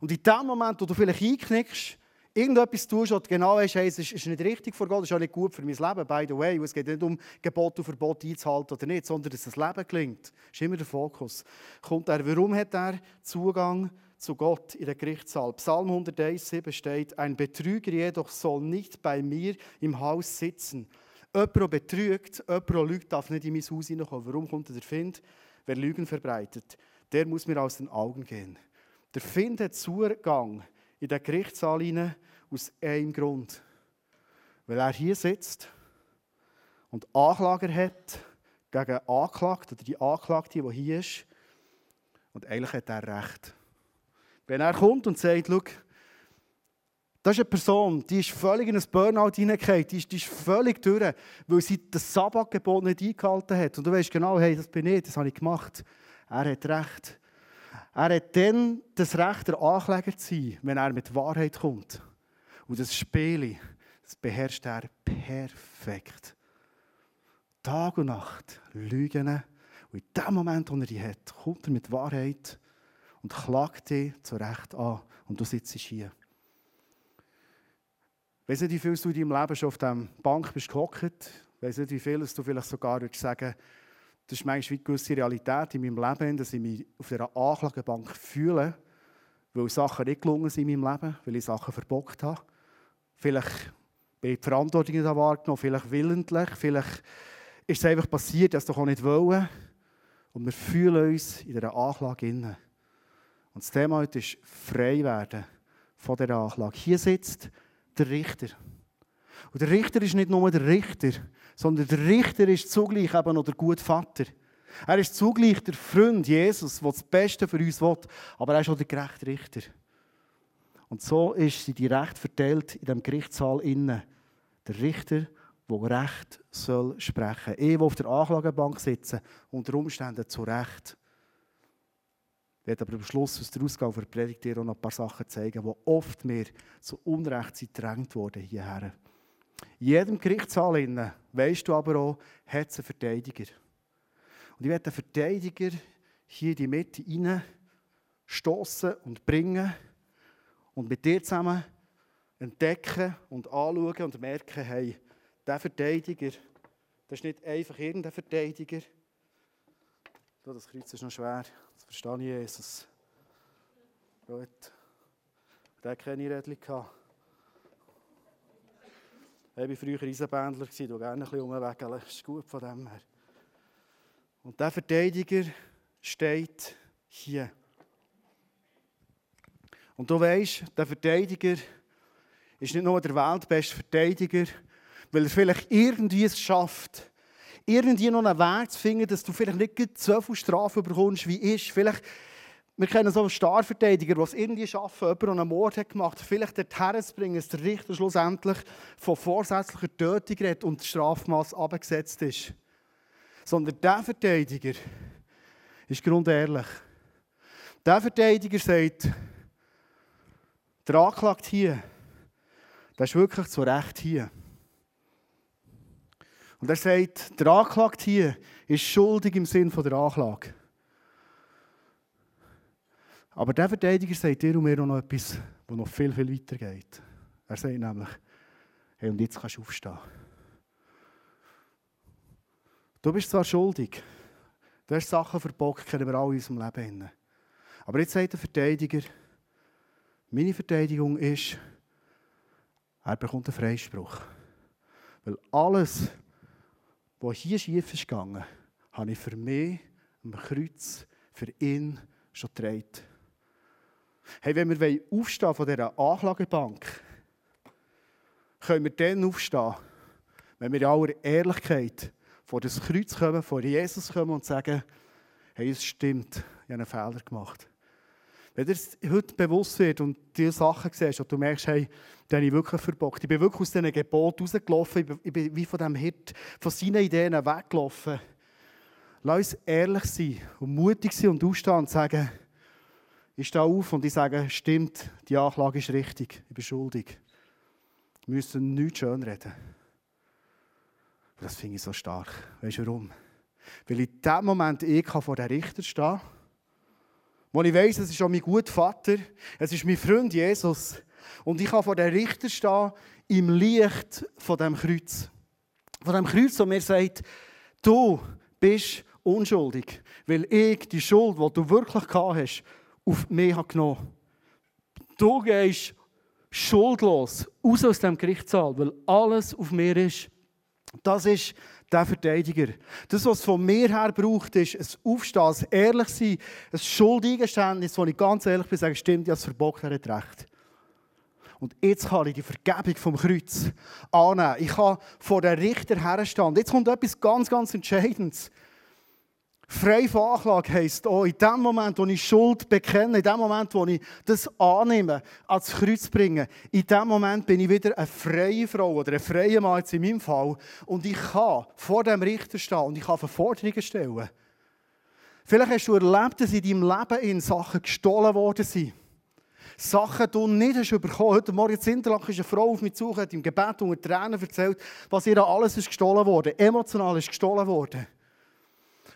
Und in dem Moment, wo du vielleicht einknickst, irgendetwas tust und genau weißt, hey, es ist, ist nicht richtig vor Gott, es ist auch nicht gut für mein Leben, by the way. Es geht nicht um Gebot und Verbot einzuhalten oder nicht, sondern dass das Leben gelingt. Das ist immer der Fokus. Kommt er, warum hat er Zugang zu Gott in den Gerichtssaal? Psalm 101,7 steht, ein Betrüger jedoch soll nicht bei mir im Haus sitzen. Jemand, der betrügt, jemand, der lügt, darf nicht in mein Haus hineinkommen. Warum kommt der Find? Wer Lügen verbreitet, der muss mir aus den Augen gehen. Der Find hat Zugang in den Gerichtssaal hinein aus einem Grund. Weil er hier sitzt und Anklager hat gegen Anklagte oder die Anklagte, die hier ist. Und eigentlich hat er Recht. Wenn er kommt und sagt, schau, das ist eine Person, die ist völlig in ein Burnout hineingekommen, die ist, die ist völlig durch, weil sie das Sabbatgebot nicht eingehalten hat. Und du weißt genau, hey, das bin ich, das habe ich gemacht. Er hat Recht. Er hat dann das Recht, der Ankläger zu sein, wenn er mit Wahrheit kommt. Und das Spiel, das beherrscht er perfekt. Tag und Nacht lügen. Und in dem Moment, wo er die hat, kommt er mit Wahrheit und klagt dich zu Recht an. Und du sitzt hier. Ich weiß nicht, wie viel du in deinem Leben schon auf dieser Bank bist gehockt. Ich weiß nicht, wie viel du vielleicht sogar würdest sagen das ist manchmal eine gewisse Realität in meinem Leben, dass ich mich auf dieser Anklagebank fühle, weil Sachen nicht gelungen sind in meinem Leben, weil ich Sachen verbockt habe. Vielleicht bin ich die Verantwortung nicht wahrgenommen, vielleicht willentlich, vielleicht ist es einfach passiert, dass doch auch nicht wollen. Und wir fühlen uns in dieser Anklage inne. Und das Thema heute ist frei werden von dieser Anklage. Hier sitzt der Richter. Und der Richter ist nicht nur der Richter, sondern der Richter ist zugleich eben noch der gute Vater. Er ist zugleich der Freund Jesus, der das Beste für uns will, aber er ist auch der gerechte Richter. Und so ist sie direkt verteilt in dem Gerichtssaal innen. Der Richter, der Recht soll sprechen. Ich, der auf der Anklagebank sitze, unter Umständen zu Recht. Ich werde aber am Schluss aus der Ausgabe der Predigt dir auch noch ein paar Sachen zeigen, die oft mir zu Unrecht sind gedrängt wurden hierher. In jedem Gerichtssaal innen, weißt du aber auch, hat es einen Verteidiger. Und ich werde den Verteidiger hier in die Mitte rein stoßen und bringen und mit dir zusammen entdecken und anschauen und merken, hey, der Verteidiger, das ist nicht einfach irgendein Verteidiger. Das Kreuz ist noch schwer, das verstehe ich, Jesus. Gut. Der hatte keine Rädchen. Ich war früher Eisenbändler, der gerne ein bisschen umwegeln. Das ist gut von dem her. Und der Verteidiger steht hier. Und du weißt, der Verteidiger ist nicht nur der weltbeste Verteidiger, weil er vielleicht irgendwie es schafft, irgendwie noch einen Weg zu finden, dass du vielleicht nicht so viel Strafe bekommst, wie ist. Vielleicht wir kennen so einen Starverteidiger, der es irgendwie schaffen, jemanden, der einen Mord hat gemacht hat, vielleicht dorthin zu bringen, dass der Richter schlussendlich von vorsätzlicher Tötung redet und das Strafmaß abgesetzt ist. Sondern der Verteidiger ist grundehrlich. Der Verteidiger sagt, der Anklagte hier, der ist wirklich zu Recht hier. Und er sagt, der Anklagte hier ist schuldig im Sinn der Anklage. Aber der Verteidiger sagt dir und mir noch etwas der noch viel, viel weiter geht. Er sagt nämlich, hey, und jetzt kannst du aufstehen. Du bist zwar schuldig, du hast Sachen verbockt, kennen wir alle in unserem Leben. Aber jetzt sagt der Verteidiger, meine Verteidigung ist, er bekommt einen Freispruch. Weil alles, was hier schief ist gegangen, habe ich für mich am Kreuz, für ihn schon getragen. Hey, wenn wir aufstehen von dieser Anklagebank, können wir dann aufstehen, wenn wir in aller Ehrlichkeit vor das Kreuz kommen, vor Jesus kommen und sagen, hey, es stimmt, ich habe einen Fehler gemacht. Wenn dir heute bewusst wird und diese Sachen siehst und du merkst, hey, die habe ich wirklich verbockt. Ich bin wirklich aus diesen Geboten rausgelaufen. Ich bin wie von diesem Hirt, von seinen Ideen weggelaufen. Lass uns ehrlich sein und mutig sein und aufstehen und sagen, ich stehe auf und ich sage, stimmt, die Anklage ist richtig, ich bin schuldig. Wir müssen nichts schönreden. Das finde ich so stark. Weißt du warum? Weil in dem Moment ich vor dem Richter stehen kann wo ich weiss, es ist auch mein guter Vater, es ist mein Freund Jesus. Und ich kann vor dem Richter stehen, im Licht von dem Kreuz. Von dem Kreuz, wo mir sagt, du bist unschuldig, weil ich die Schuld, die du wirklich gehabt hast, auf mich habe genommen. Du gehst schuldlos raus aus dem Gerichtssaal, weil alles auf mir ist. Das ist der Verteidiger. Das, was es von mir her braucht, ist ein Aufstehen, ein ehrlich sein, ein Schuldeingeständnis, wo ich ganz ehrlich bin, sage, stimmt, ich habe es verbockt, er hat recht. Und jetzt kann ich die Vergebung vom Kreuz annehmen. Ich kann vor den Richter herstehen. Jetzt kommt etwas ganz, ganz Entscheidendes. Frei von Anklage heisst auch, in dem Moment, wo ich Schuld bekenne, in dem Moment, wo ich das annehme, ans Kreuz bringe, in dem Moment bin ich wieder eine freie Frau oder ein freier Mann in meinem Fall und ich kann vor dem Richter stehen und ich kann Verforderungen stellen. Vielleicht hast du erlebt, dass in deinem Leben in Sachen gestohlen worden sind. Sachen, die du nicht hast bekommen. Heute Morgen in Interlaken ist eine Frau auf mich zu, hat im Gebet unter Tränen erzählt, was ihr alles ist gestohlen worden. Emotional ist gestohlen worden.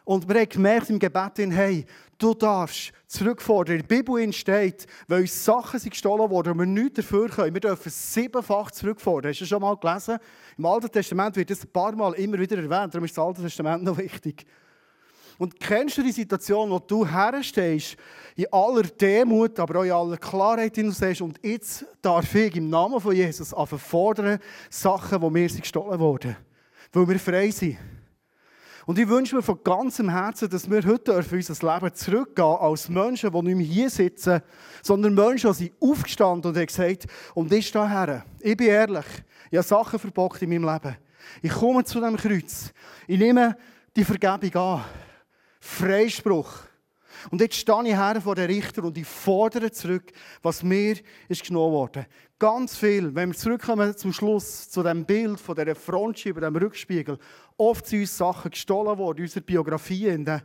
Und wir haben gemerkt im Gebet, hey, du darfst zurückfordern. In der Bibel steht, weil uns Sachen sind gestohlen worden und wir nichts dafür können. Wir dürfen siebenfach zurückfordern. Hast du das schon mal gelesen? Im Alten Testament wird das ein paar Mal immer wieder erwähnt. Darum ist das Alte Testament noch wichtig. Und kennst du die Situation, wo du herstehst, in aller Demut, aber auch in aller Klarheit, in sagst, und jetzt darf ich im Namen von Jesus fordern, Sachen, die mir gestohlen wurden, weil wir frei sind. Und ich wünsche mir von ganzem Herzen, dass wir heute für unser Leben zurückgehen als Menschen, die nicht mehr hier sitzen, sondern Menschen, die sind aufgestanden und haben gesagt, und ich stehe her. Ich bin ehrlich, ich habe Sachen verbockt in meinem Leben. Ich komme zu dem Kreuz. Ich nehme die Vergebung an. Freispruch. Und jetzt stehe ich her vor den Richter und ich fordere zurück, was mir ist genommen worden. Ganz viel, wenn wir zurückkommen zum Schluss, zu dem Bild von dieser Frontscheibe, dem Rückspiegel, oft sind uns Sachen gestohlen worden, in unserer Biografie, die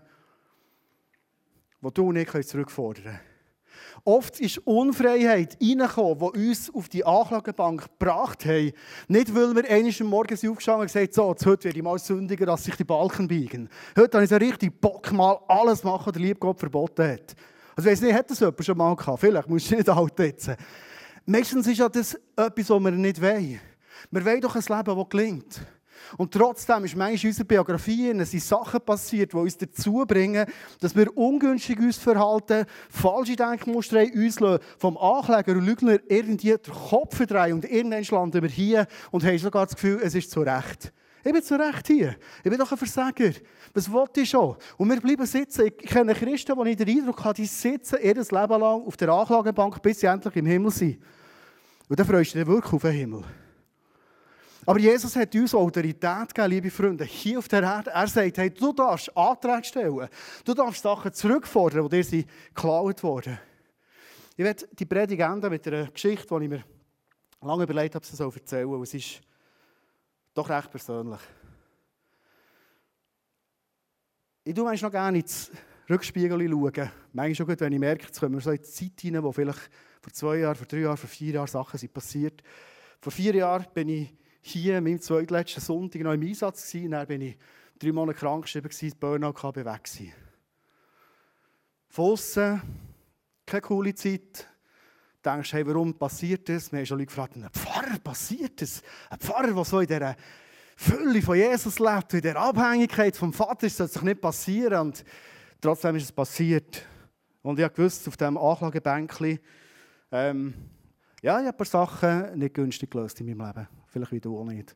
du und ich zurückfordern können. Oft ist Unfreiheit reingekommen, die uns auf die Anklagebank gebracht hat. Nicht, weil wir eines Morgen aufgestanden haben und gesagt so, heute werde ich mal sündiger, dass sich die Balken biegen. Heute habe ich so richtig Bock, mal alles machen, was der liebe Gott verboten hat. Also, ich weiß nicht, hat das jemand schon mal gehabt? Vielleicht musst du nicht alt jetzt. Meistens ist ja das etwas, was wir nicht wollen. Wir wollen doch ein Leben, das gelingt. Und trotzdem ist manchmal in unserer Biografie sind Sachen passiert, die uns dazu bringen, dass wir ungünstig uns verhalten, falsche Denkmuster uns vom Ankläger und Lügner irgendwie den Kopf verdrehen und irgendwann landen wir hier und haben sogar das Gefühl, es ist zu Recht. Ich bin zu Recht hier. Ich bin doch ein Versager. Was wollte ich schon? Und wir bleiben sitzen. Ich kenne Christen, die ich den Eindruck habe, die sitzen ihr Leben lang auf der Anklagebank, bis sie endlich im Himmel sind. Und dann freust du dich wirklich auf den Himmel. Aber Jesus hat uns Autorität gegeben, liebe Freunde, hier auf der Erde. Er sagt, hey, du darfst Anträge stellen. Du darfst Sachen zurückfordern, die dir geklaut wurden. Ich werde die Predigt enden mit einer Geschichte, die ich mir lange überlegt habe, sie zu erzählen. Und es ist doch recht persönlich. Ich tue manchmal noch gerne ins Rückspiegel schauen. Manchmal gut, wenn ich merke, jetzt kommen wir so in die Zeit hinein, wo vielleicht vor zwei Jahren, vor drei Jahren, vor vier Jahren Sachen sind passiert. Vor vier Jahren bin ich hier meinem zweitletzten Sonntag noch im Einsatz gewesen. Dann bin ich drei Monate krank geschrieben, Burnout KB weg gewesen. Von keine coole Zeit. denkst, hey, warum passiert das? Wir haben schon Leute gefragt, ein Pfarrer passiert das? Ein Pfarrer, der so in dieser Fülle von Jesus lebt, in dieser Abhängigkeit vom Vater, das soll sich nicht passieren. Und trotzdem ist es passiert. Und ich wusste, auf diesem Anklagebänkchen, ähm, ja, ich habe ein paar Sachen nicht günstig gelöst in meinem Leben. Vielleicht wie du auch nicht.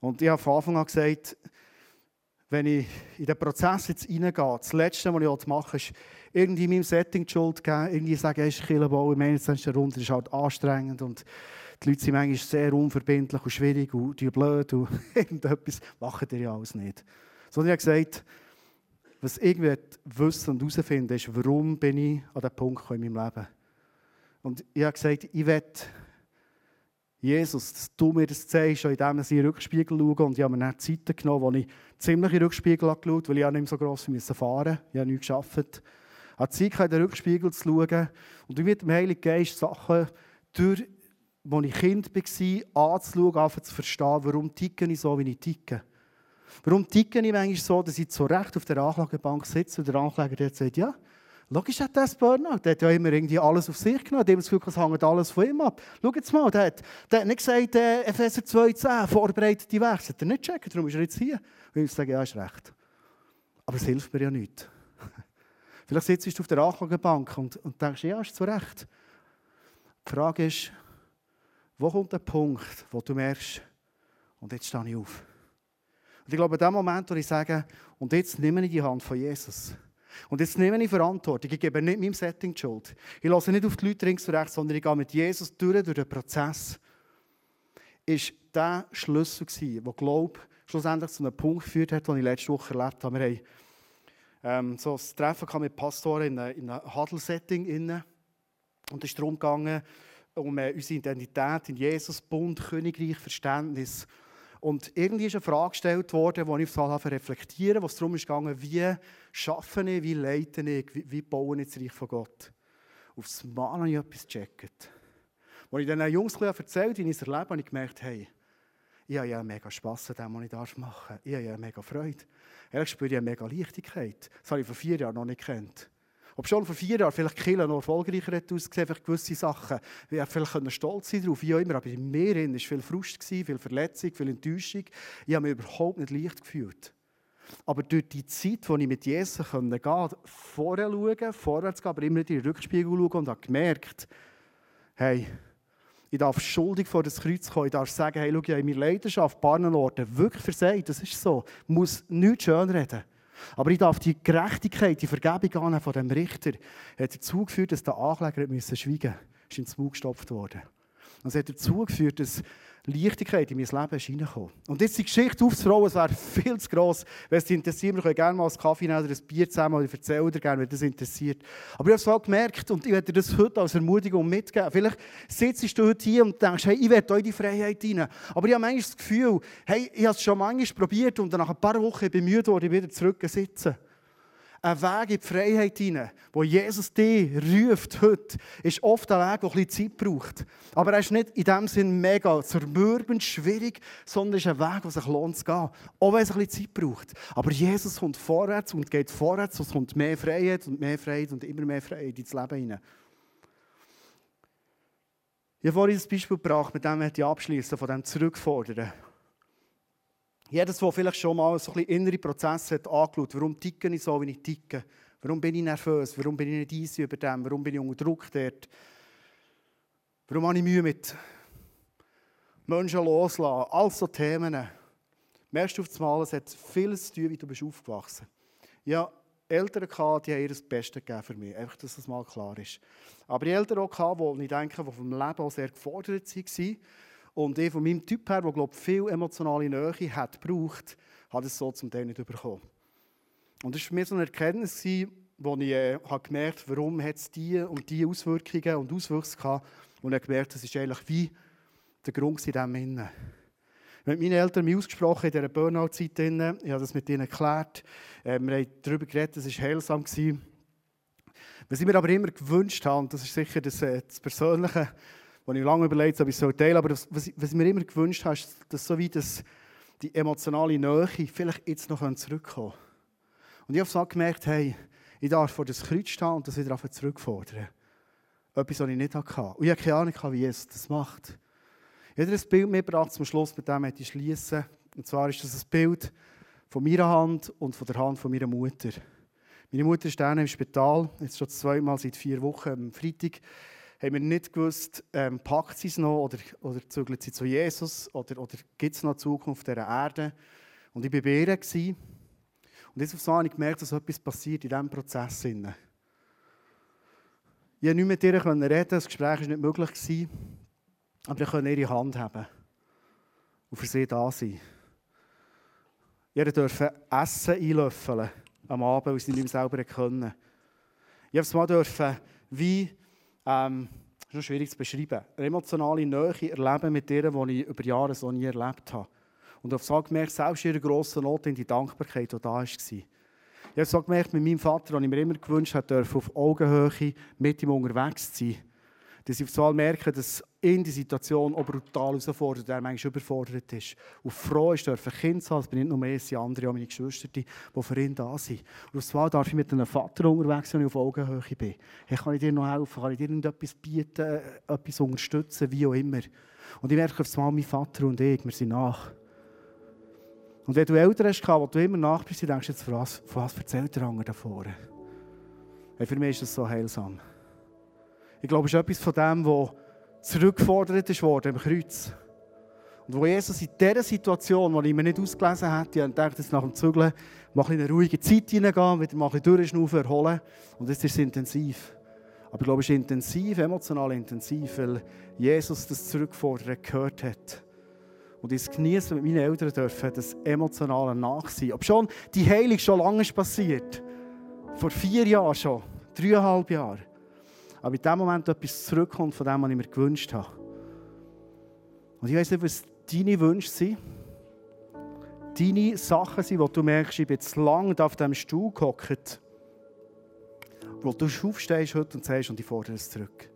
Und ich habe von Anfang an gesagt, wenn ich in den Prozess jetzt reingehe, das Letzte, was ich machen ist irgendwie meinem Setting die Schuld geben, irgendwie sagen, es ist Killenbau, im 21. Runde ist halt anstrengend und die Leute sind manchmal sehr unverbindlich und schwierig und die blöd und irgendetwas machen die ja alles nicht. Sondern ich habe gesagt, was ich wissen und herausfinden ist, warum bin ich an diesem Punkt in meinem Leben. Und ich habe gesagt, ich will Jesus, dass du mir das zeigst, indem ich in den Rückspiegel schaue. Und ich habe mir dann Zeiten genommen, wo ich ziemlich in den Rückspiegel geschaut weil ich nicht mehr so gross fahren musste. Ich habe nichts geschafft. Ich habe Zeit in den Rückspiegel zu schauen und mit dem Heiligen Geist Sachen, durch, als ich Kind war, anzuschauen, zu verstehen, warum ticke ich so, wie ich ticke. Warum ticke ich manchmal so, dass ich so recht auf der Anklagebank sitze und der Ankläger sagt, ja, Logisch hat das Burnout. Der hat ja immer irgendwie alles auf sich genommen. Dem das Gefühl, es hängt alles von ihm ab. Schau jetzt mal, der hat, der hat nicht gesagt, äh, Epheser 2,10, vorbereitete Werke. Das hat er nicht checken, darum ist er jetzt hier. Und ich sage, ja, ist recht. Aber es hilft mir ja nicht. Vielleicht sitzt du auf der Anklagebank und, und denkst, ja, ist zu Recht. Die Frage ist, wo kommt der Punkt, wo du merkst, und jetzt stehe ich auf. Und ich glaube, in dem Moment, wo ich sage, und jetzt nehme ich die Hand von Jesus, und jetzt nehme ich Verantwortung. Ich gebe nicht meinem Setting die Schuld. Ich lasse nicht auf die Leute links und rechts, sondern ich gehe mit Jesus durch, durch den Prozess. Ist der Schlüssel gewesen, der, glaube schlussendlich zu einem Punkt geführt hat, den ich letzte Woche erlebt habe. Wir haben ähm, so ein Treffen mit Pastoren in einem, einem Huddle-Setting. Und es ist darum gegangen, um äh, unsere Identität in Jesus, Bund, Königreich, Verständnis. Und irgendwie ist eine Frage gestellt worden, die ich auf reflektieren wo es darum ging, wie schaffe ich, wie leite ich, wie, wie baue ich das Reich von Gott. Aufs Mal habe ich etwas gecheckt. Als ich den Jungs erzählt wie ich es erlebe, habe ich gemerkt, hey, ich habe ja mega Spass an dem, was ich machen darf. Ich habe ja mega Freude. Ehrlich spüre ich eine mega Leichtigkeit. Das habe ich vor vier Jahren noch nicht gekannt. Ob schon vor vier Jahren vielleicht Kille noch erfolgreicher hat ausgesehen, vielleicht gewisse Sachen, wir vielleicht stolz sein darauf, wie auch immer, aber in mir war viel Frust, viel Verletzung, viel Enttäuschung. Ich habe mich überhaupt nicht leicht gefühlt. Aber durch die Zeit, wo ich mit Jesus gehen konnte, vorher schauen, vorwärts gehen, aber immer in den Rückspiegel schauen und habe gemerkt, hey, ich darf schuldig vor das Kreuz kommen. Ich darf sagen, hey, schau, ich habe meine Leidenschaft, ein Orten wirklich versagt. Das ist so. Ich muss nichts schönreden. Aber ich darf die Gerechtigkeit, die Vergebung annehmen von dem Richter, hat dazu geführt, dass der Ankläger schweigen musste. Er ist ins Mund gestopft worden. Und es hat dazu geführt, dass Leichtigkeit in mein Leben ist reingekommen. Und jetzt die Geschichte aufzurollen, es wäre viel zu gross. Wenn es dich interessiert, wir können gerne mal einen Kaffee nehmen oder ein Bier zusammen oder ich erzähle dir gerne, wenn das interessiert. Aber ich habe es gemerkt und ich werde dir das heute als Ermutigung mitgeben. Vielleicht sitzt du heute hier und denkst, hey, ich werde euch die Freiheit rein. Aber ich habe manchmal das Gefühl, hey, ich habe es schon manchmal probiert und nach ein paar Wochen müde geworden, wieder zurück sitzen ein Weg in die Freiheit hinein, wo Jesus dich ruft heute, ist oft ein Weg, der ein bisschen Zeit braucht. Aber er ist nicht in dem Sinn mega zermürbend, schwierig, sondern ist ein Weg, der sich lohnt zu gehen. Auch wenn es ein bisschen Zeit braucht. Aber Jesus kommt vorwärts und geht vorwärts und es kommt mehr Freiheit und mehr Freiheit und immer mehr Freiheit ins Leben hinein. Ich habe vorhin das Beispiel gebracht, mit dem ich abschließen, von dem Zurückfordern. Jedes, der vielleicht schon mal so ein bisschen innere Prozesse hat angeschaut, warum ticke ich so, wie ich ticke? Warum bin ich nervös? Warum bin ich nicht easy über dem? Warum bin ich unter Druck dort? Warum habe ich Mühe mit Menschen loslassen? All so Themen. Merkst du auf das Mal, es hat vieles zu tun, wie du bist aufgewachsen. Ja, Eltern gehabt, die haben ihr das Beste gegeben für mich. Einfach, dass das mal klar ist. Aber die Eltern auch gehabt, die ich denke, die vom Leben auch sehr gefordert waren, und ich von meinem Typ her, der glaube viel emotionale Nähe hat gebraucht, hat es so zum Teil nicht bekommen. Und das war für mich so eine Erkenntnis, wo ich äh, habe gemerkt habe, warum es diese und diese Auswirkungen und Auswüchse hatte. Und ich habe gemerkt, das ist eigentlich wie der Grund in dem Innen. Mit meinen Eltern mich ausgesprochen in dieser Burnout-Zeit. Ich habe das mit ihnen geklärt. Äh, wir haben darüber geredet, es war heilsam. Was ich mir aber immer gewünscht habe, und das ist sicher das, äh, das Persönliche, wo ich lange überlegt habe, ich es teilen Aber das, was, was ich mir immer gewünscht habe, ist, dass so wie das, die emotionale Nähe vielleicht jetzt noch zurückkommen kann. Und ich habe so gemerkt, hey, ich darf vor das Kreuz stehen und das wieder zurückfordern. Etwas, was ich nicht hatte. Und ich habe keine Ahnung, wie Jesus das macht. Ich habe ein Bild mitgebracht, zum Schluss mit dem ich schließen. Und zwar ist das ein Bild von meiner Hand und von der Hand von meiner Mutter. Meine Mutter ist dann im Spital, jetzt schon zweimal seit vier Wochen. Am Freitag haben wir nicht gewusst, ähm, packt sie es noch oder, oder zügelt sie zu Jesus oder, oder gibt es noch Zukunft dieser Erde. Und ich war bei ihr. Gewesen. Und jetzt auf habe ich gemerkt, dass etwas passiert in diesem Prozess. Ich konnte nicht mit ihr reden, das Gespräch war nicht möglich. Aber ich konnte ihre Hand haben und für sie da sein. Ich durfte Essen einlöffeln am Abend, weil sie nicht mehr selber können. Ich durfte mal wie, ähm, das ist noch schwierig zu beschreiben, eine emotionale Nähe erleben mit denen, die ich über Jahre so nie erlebt habe. Und auf so gemerkt, selbst ihre grosse Not in die Dankbarkeit, die da war. Ich habe so gemerkt, mit meinem Vater, den ich mir immer gewünscht habe, auf Augenhöhe mit ihm unterwegs zu sein dass ich auf einmal merke, dass ihn die Situation auch brutal herausfordert, er manchmal überfordert ist. Und froh ist, dass ein Kind zu haben, es bin nicht nur mehr, es sind andere, auch meine Geschwister, die für ihn da sind. Und auf einmal darf ich mit einem Vater unterwegs sein, wenn ich auf Augenhöhe bin. Hey, kann ich dir noch helfen? Kann ich dir etwas bieten, äh, etwas unterstützen, wie auch immer? Und ich merke auf einmal, mein Vater und ich, wir sind nach. Und wenn du Eltern hast, wo du immer nach bist, denkst du jetzt, von was, von was erzählt der andere davor? Hey, für mich ist das so heilsam. Ich glaube, es ist etwas von dem, was zurückgefordert worden im Kreuz. Und wo Jesus in dieser Situation, die ich mir nicht ausgelesen hätte, ich dachte, jetzt nach dem Zügeln mache ich eine ruhige Zeit hineingehen, wieder mal ein durchschnaufen, erholen. Und jetzt ist es intensiv. Aber ich glaube, es ist intensiv, emotional intensiv, weil Jesus das Zurückfordern gehört hat. Und ich genieße mit meinen Eltern dürfen, das emotionale Nachsehen. Ob schon die Heilung schon lange ist passiert. Vor vier Jahren schon. Dreieinhalb Jahre aber in dem Moment etwas zurückkommt von dem, was ich mir gewünscht habe. Und ich weiß nicht, was deine Wünsche sind. Deine Sachen sind, wo du merkst, ich bin zu lange auf diesem Stuhl gehockt. Wo du aufstehst heute und sagst, und ich fordere es zurück.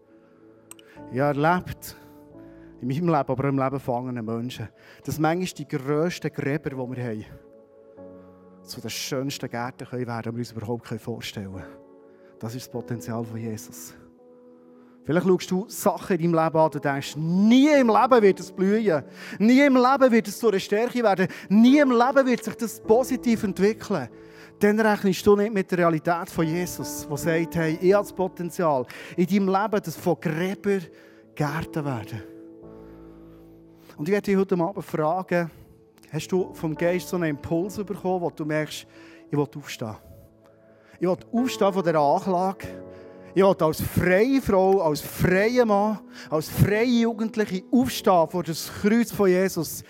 Ich habe erlebt, in meinem Leben, aber im Leben von anderen Menschen, dass manchmal die grössten Gräber, die wir haben, zu den schönsten Gärten können werden, die wir uns überhaupt vorstellen können. Das ist das Potenzial von Jesus. Vielleicht schaust du Sachen in deinem Leben an und denkst, nie im Leben wird es blühen. Nie im Leben wird es zu einer Stärke werden. Nie im Leben wird sich das positiv entwickeln. Dann rechnest du nicht mit der Realität von Jesus, der sagt, hey, ich habe das Potenzial in deinem Leben, dass von Gräber Gärten werden. Und ich werde dich heute Abend fragen, hast du vom Geist so einen Impuls bekommen, wo du merkst, ich will aufstehen. Ich will aufstehen von dieser Anklage ich will als freie Frau, als freier Mann, als freie Jugendliche aufstehen vor das Kreuz von Jesus.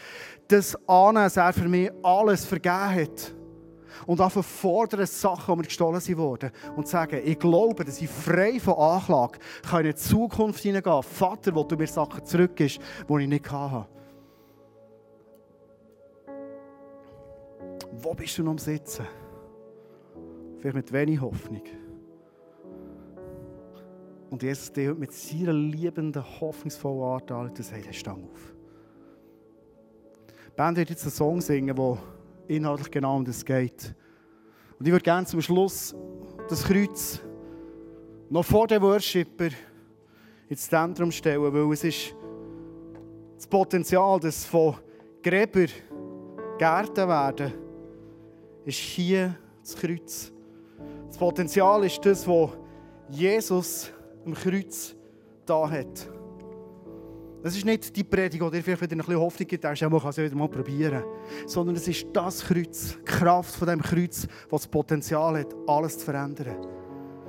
Das annehmen, dass er für mich alles vergeben hat. Und einfach fordern Sachen, die mir gestohlen wurden. Und sagen, ich glaube, dass ich frei von Anklage kann in die Zukunft hineingehen Vater, wo du mir Sachen zurückgibst, die ich nicht hatte. Wo bist du noch am Sitzen? Vielleicht mit wenig Hoffnung. Und Jesus dir mit seiner liebenden, hoffnungsvollen Art an und sagt, hey, stang auf. Die Band wird jetzt einen Song singen, der inhaltlich genau um das geht. Und ich würde gerne zum Schluss das Kreuz noch vor den Worshipper ins Zentrum stellen, weil es ist das Potenzial, dass von Gräber Gärten werden, ist hier das Kreuz. Das Potenzial ist das, was Jesus am Kreuz da hat. Das ist nicht die Predigt, die dir vielleicht wieder ein bisschen Hoffnung gibt, ja, man kann es wieder mal probieren. Sondern es ist das Kreuz, die Kraft von dem Kreuz, das das Potenzial hat, alles zu verändern.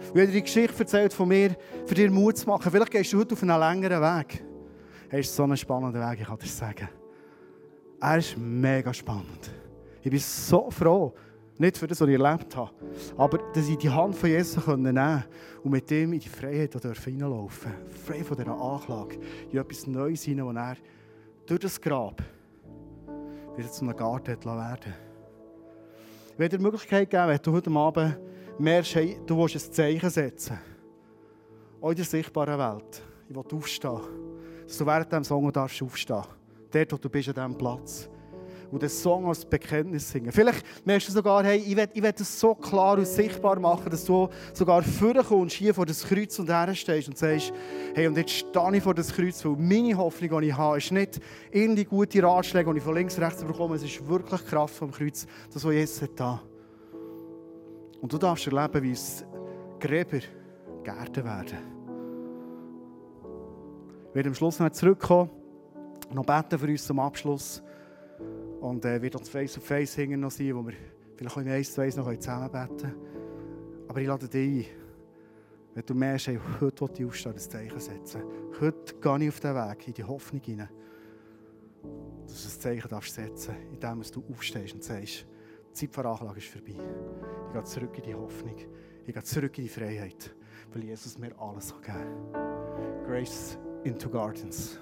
Und dir die Geschichte erzählt von mir, für dir Mut zu machen. Vielleicht gehst du heute auf einen längeren Weg. Er ist so ein spannender Weg, ich kann dir sagen. Er ist mega spannend. Ich bin so froh, nicht für das, was ich erlebt habe, aber dass ich die Hand von Jesus nehmen konnte und mit ihm in die Freiheit hineinlaufen durfte. Frei von dieser Anklage. In etwas Neues hinein, wo er durch das Grab wieder zu einem Garten werden Ich werde dir die Möglichkeit geben, wenn du heute Abend merkst, hey, du willst ein Zeichen setzen. Auch in der sichtbaren Welt. Ich will aufstehen. Dass du während diesem Song darfst aufstehen. Dort, wo du bist, an diesem Platz. Und den Song als Bekenntnis singen. Vielleicht merkst du sogar, hey, ich will, ich will das so klar und sichtbar machen, dass du sogar vorkommst, hier vor das Kreuz und herstehst und sagst, hey, und jetzt stehe ich vor das Kreuz, weil meine Hoffnung, die ich habe, ist nicht irgendwie gute Ratschläge, die ich von links und rechts bekomme, es ist wirklich Kraft vom Kreuz, das, was Jesus hat da. Und du darfst erleben, wie es Gräber Gärten werden. Ich werde am Schluss noch zurückkommen, noch beten für uns zum Abschluss. Und äh, wird uns Face to Face hingen noch sein, wo wir vielleicht auch im Eis zu Eis noch zusammen beten Aber ich lade dich ein, wenn du merkst, hey, heute will ich aufstehen, das Zeichen setzen. Heute gehe ich auf den Weg, in die Hoffnung hinein, dass du das Zeichen darfst setzen indem du aufstehst und sagst, die Zeit der Anklage ist vorbei. Ich gehe zurück in die Hoffnung. Ich gehe zurück in die Freiheit, weil Jesus mir alles gegeben hat. Grace into Gardens.